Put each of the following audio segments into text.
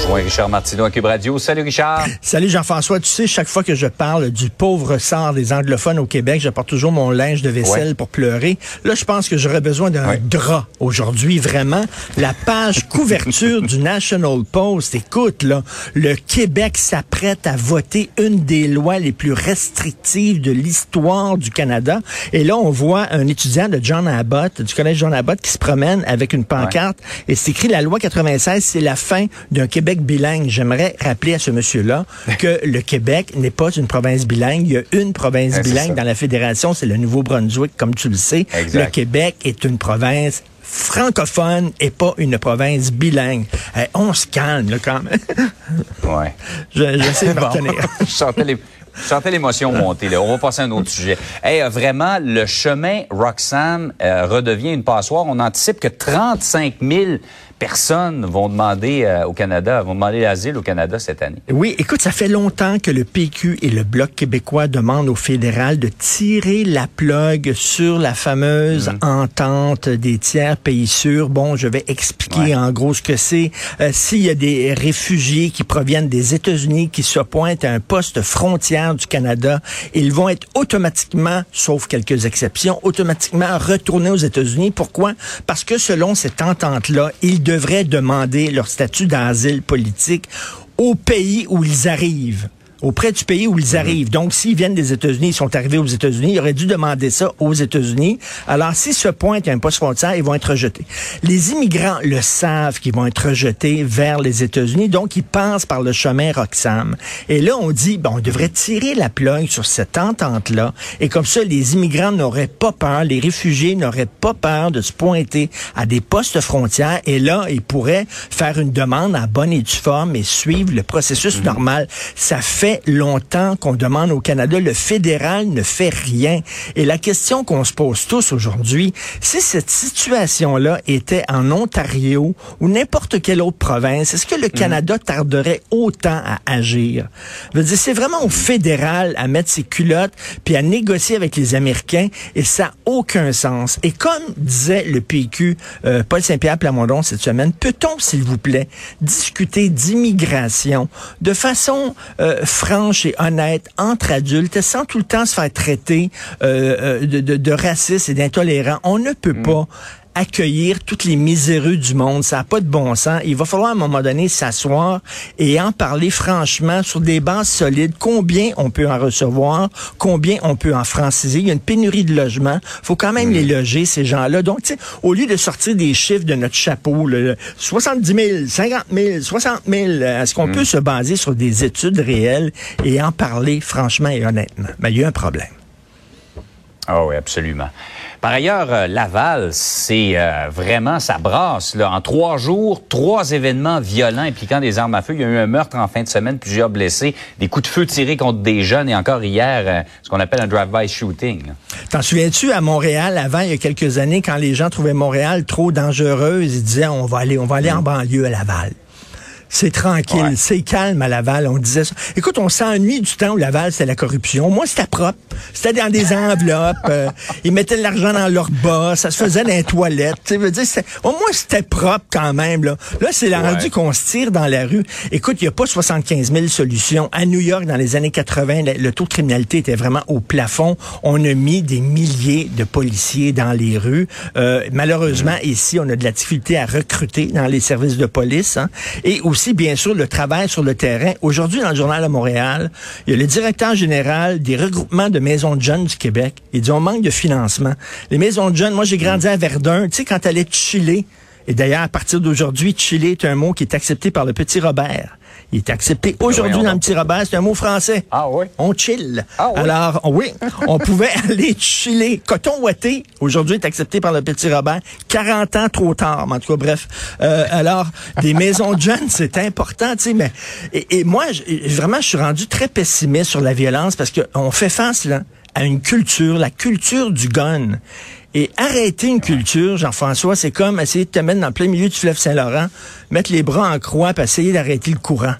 Bonjour, Richard Martineau à Cube Radio. Salut Richard. Salut Jean-François. Tu sais, chaque fois que je parle du pauvre sort des anglophones au Québec, j'apporte toujours mon linge de vaisselle Ouais. pour pleurer. Là, je pense que j'aurais besoin d'un Ouais. drap aujourd'hui, vraiment. La page couverture du National Post. Écoute, là, le Québec s'apprête à voter une des lois les plus restrictives de l'histoire du Canada. Et là, on voit un étudiant de John Abbott, du collège John Abbott, qui se promène avec une pancarte et c'est écrit la loi 96, c'est la fin d'un Québec bilingue. J'aimerais rappeler à ce monsieur-là que le Québec n'est pas une province bilingue. Il y a une province bilingue dans la fédération, c'est le Nouveau-Brunswick, comme tu le sais. Exact. Le Québec est une province francophone et pas une province bilingue. Eh, on se calme, là, quand même. Ouais. Je- de me Bon. je sentais les- je sentais l'émotion monter. Là. On va passer à un autre sujet. Hey, euh, vraiment, le chemin Roxham euh, redevient une passoire. On anticipe que 35 000 personnes vont demander euh, au Canada, vont demander l'asile au Canada cette année. Oui, écoute, ça fait longtemps que le PQ et le Bloc québécois demandent au fédéral de tirer la plug sur la fameuse Mhm. entente des tiers pays sûrs. Bon, je vais expliquer Ouais. en gros ce que c'est. Euh, S'il y a des réfugiés qui proviennent des États-Unis qui se pointent à un poste frontière du Canada, ils vont être automatiquement, sauf quelques exceptions, automatiquement retournés aux États-Unis. Pourquoi? Parce que selon cette entente-là, ils devraient demander leur statut d'asile politique au pays où ils arrivent auprès du pays où ils arrivent. Donc, s'ils viennent des États-Unis, ils sont arrivés aux États-Unis, ils auraient dû demander ça aux États-Unis. Alors, s'ils se pointent à un poste frontière, ils vont être rejetés. Les immigrants le savent qu'ils vont être rejetés vers les États-Unis, donc ils passent par le chemin Roxham. Et là, on dit, bon, on devrait tirer la plug sur cette entente-là, et comme ça, les immigrants n'auraient pas peur, les réfugiés n'auraient pas peur de se pointer à des postes frontières, et là, ils pourraient faire une demande à bonne et due forme et suivre le processus normal. Ça fait longtemps qu'on demande au Canada, le fédéral ne fait rien. Et la question qu'on se pose tous aujourd'hui, si cette situation-là était en Ontario ou n'importe quelle autre province, est-ce que le Canada tarderait autant à agir? Je veux dire, c'est vraiment au fédéral à mettre ses culottes puis à négocier avec les Américains et ça n'a aucun sens. Et comme disait le PQ, euh, Paul Saint-Pierre Plamondon cette semaine, peut-on, s'il vous plaît, discuter d'immigration de façon euh, franche et honnête entre adultes sans tout le temps se faire traiter euh, euh, de, de, de raciste et d'intolérant? On ne peut pas accueillir toutes les miséreux du monde. Ça n'a pas de bon sens. Il va falloir à un moment donné s'asseoir et en parler franchement sur des bases solides. Combien on peut en recevoir? Combien on peut en franciser? Il y a une pénurie de logements. faut quand même les loger, ces gens-là. Donc, tu sais, au lieu de sortir des chiffres de notre chapeau, le 70 000, 50 000, 60 000, est-ce qu'on peut se baser sur des études réelles et en parler franchement et honnêtement? Ben, il y a un problème. Ah oui, absolument. Par ailleurs, euh, Laval, c'est euh, vraiment, ça brasse. Là. En trois jours, trois événements violents impliquant des armes à feu. Il y a eu un meurtre en fin de semaine, plusieurs blessés, des coups de feu tirés contre des jeunes et encore hier, euh, ce qu'on appelle un drive-by shooting. T'en souviens-tu à Montréal avant il y a quelques années quand les gens trouvaient Montréal trop dangereuse, ils disaient on va aller on va aller en banlieue à Laval. C'est tranquille, Ouais. c'est calme à Laval. On disait ça. Écoute, on s'ennuie du temps où Laval, c'était la corruption. Moi, c'était propre. C'était dans des enveloppes. euh, ils mettaient de l'argent dans leurs bas. Ça se faisait dans les toilettes. Tu veux dire, au moins, c'était propre quand même. Là, là c'est Ouais. rendu qu'on se tire dans la rue. Écoute, il n'y a pas 75 000 solutions. À New York, dans les années 80, le, le taux de criminalité était vraiment au plafond. On a mis des milliers de policiers dans les rues. Euh, malheureusement, ici, on a de la difficulté à recruter dans les services de police. hein. Et aussi, bien sûr, le travail sur le terrain. Aujourd'hui, dans le Journal de Montréal, il y a le directeur général des regroupements de maisons de jeunes du Québec. Il dit, on manque de financement. Les maisons de jeunes, moi, j'ai grandi à Verdun. Tu sais, quand t'allais chiller, et d'ailleurs, à partir d'aujourd'hui, chiller est un mot qui est accepté par le petit Robert. Il est accepté aujourd'hui voyons dans le petit Robert, c'est un mot français. Ah oui? On chill. Ah oui? Alors, oui, on pouvait aller chiller. Coton ouaté, aujourd'hui, est accepté par le petit Robert. 40 ans trop tard, mais en tout cas, bref. Euh, alors, des maisons de jeunes, c'est important, tu sais, mais... Et, et moi, vraiment, je suis rendu très pessimiste sur la violence parce qu'on fait face, là, à une culture, la culture du gun. Et arrêter une culture, Jean-François, c'est comme essayer de te mettre dans le plein milieu du fleuve Saint-Laurent, mettre les bras en croix, puis essayer d'arrêter le courant.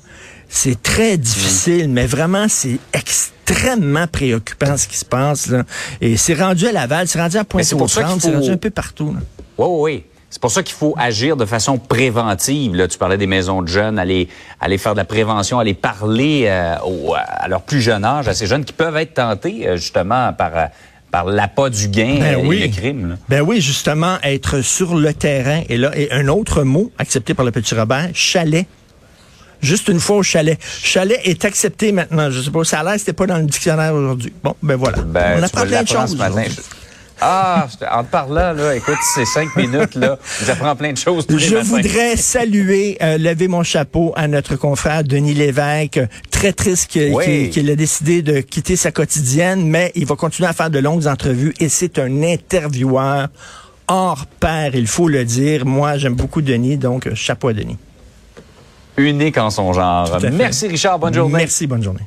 C'est très difficile, mais vraiment, c'est extrêmement préoccupant ce qui se passe. Là. Et c'est rendu à Laval, c'est rendu à Pointe-aux-Trembles, c'est rendu un peu partout. Là. Oui, oui, oui. C'est pour ça qu'il faut agir de façon préventive. Là, tu parlais des maisons de jeunes, aller, aller faire de la prévention, aller parler euh, au, à leur plus jeune âge, à ces jeunes qui peuvent être tentés euh, justement par euh, par l'appât du gain Ben oui. le crime. là. Ben oui, justement, être sur le terrain. Et là, et un autre mot accepté par le petit Robert, chalet. Juste une fois au chalet. Chalet est accepté maintenant. Je sais pas, ça a l'air c'était pas dans le dictionnaire aujourd'hui. Bon, ben voilà. Ben, On apprend plein de choses. Ah, en te parlant, là, écoute, ces cinq minutes, là, j'apprends plein de choses tous les Je matins. voudrais saluer, euh, lever mon chapeau à notre confrère Denis Lévesque. Très triste qu'il Oui. qu'il- qu'il a décidé de quitter sa quotidienne, mais il va continuer à faire de longues entrevues et c'est un intervieweur hors pair, il faut le dire. Moi, j'aime beaucoup Denis, donc euh, chapeau à Denis. Unique en son genre. Merci, Richard. Bonne journée. Merci, bonne journée.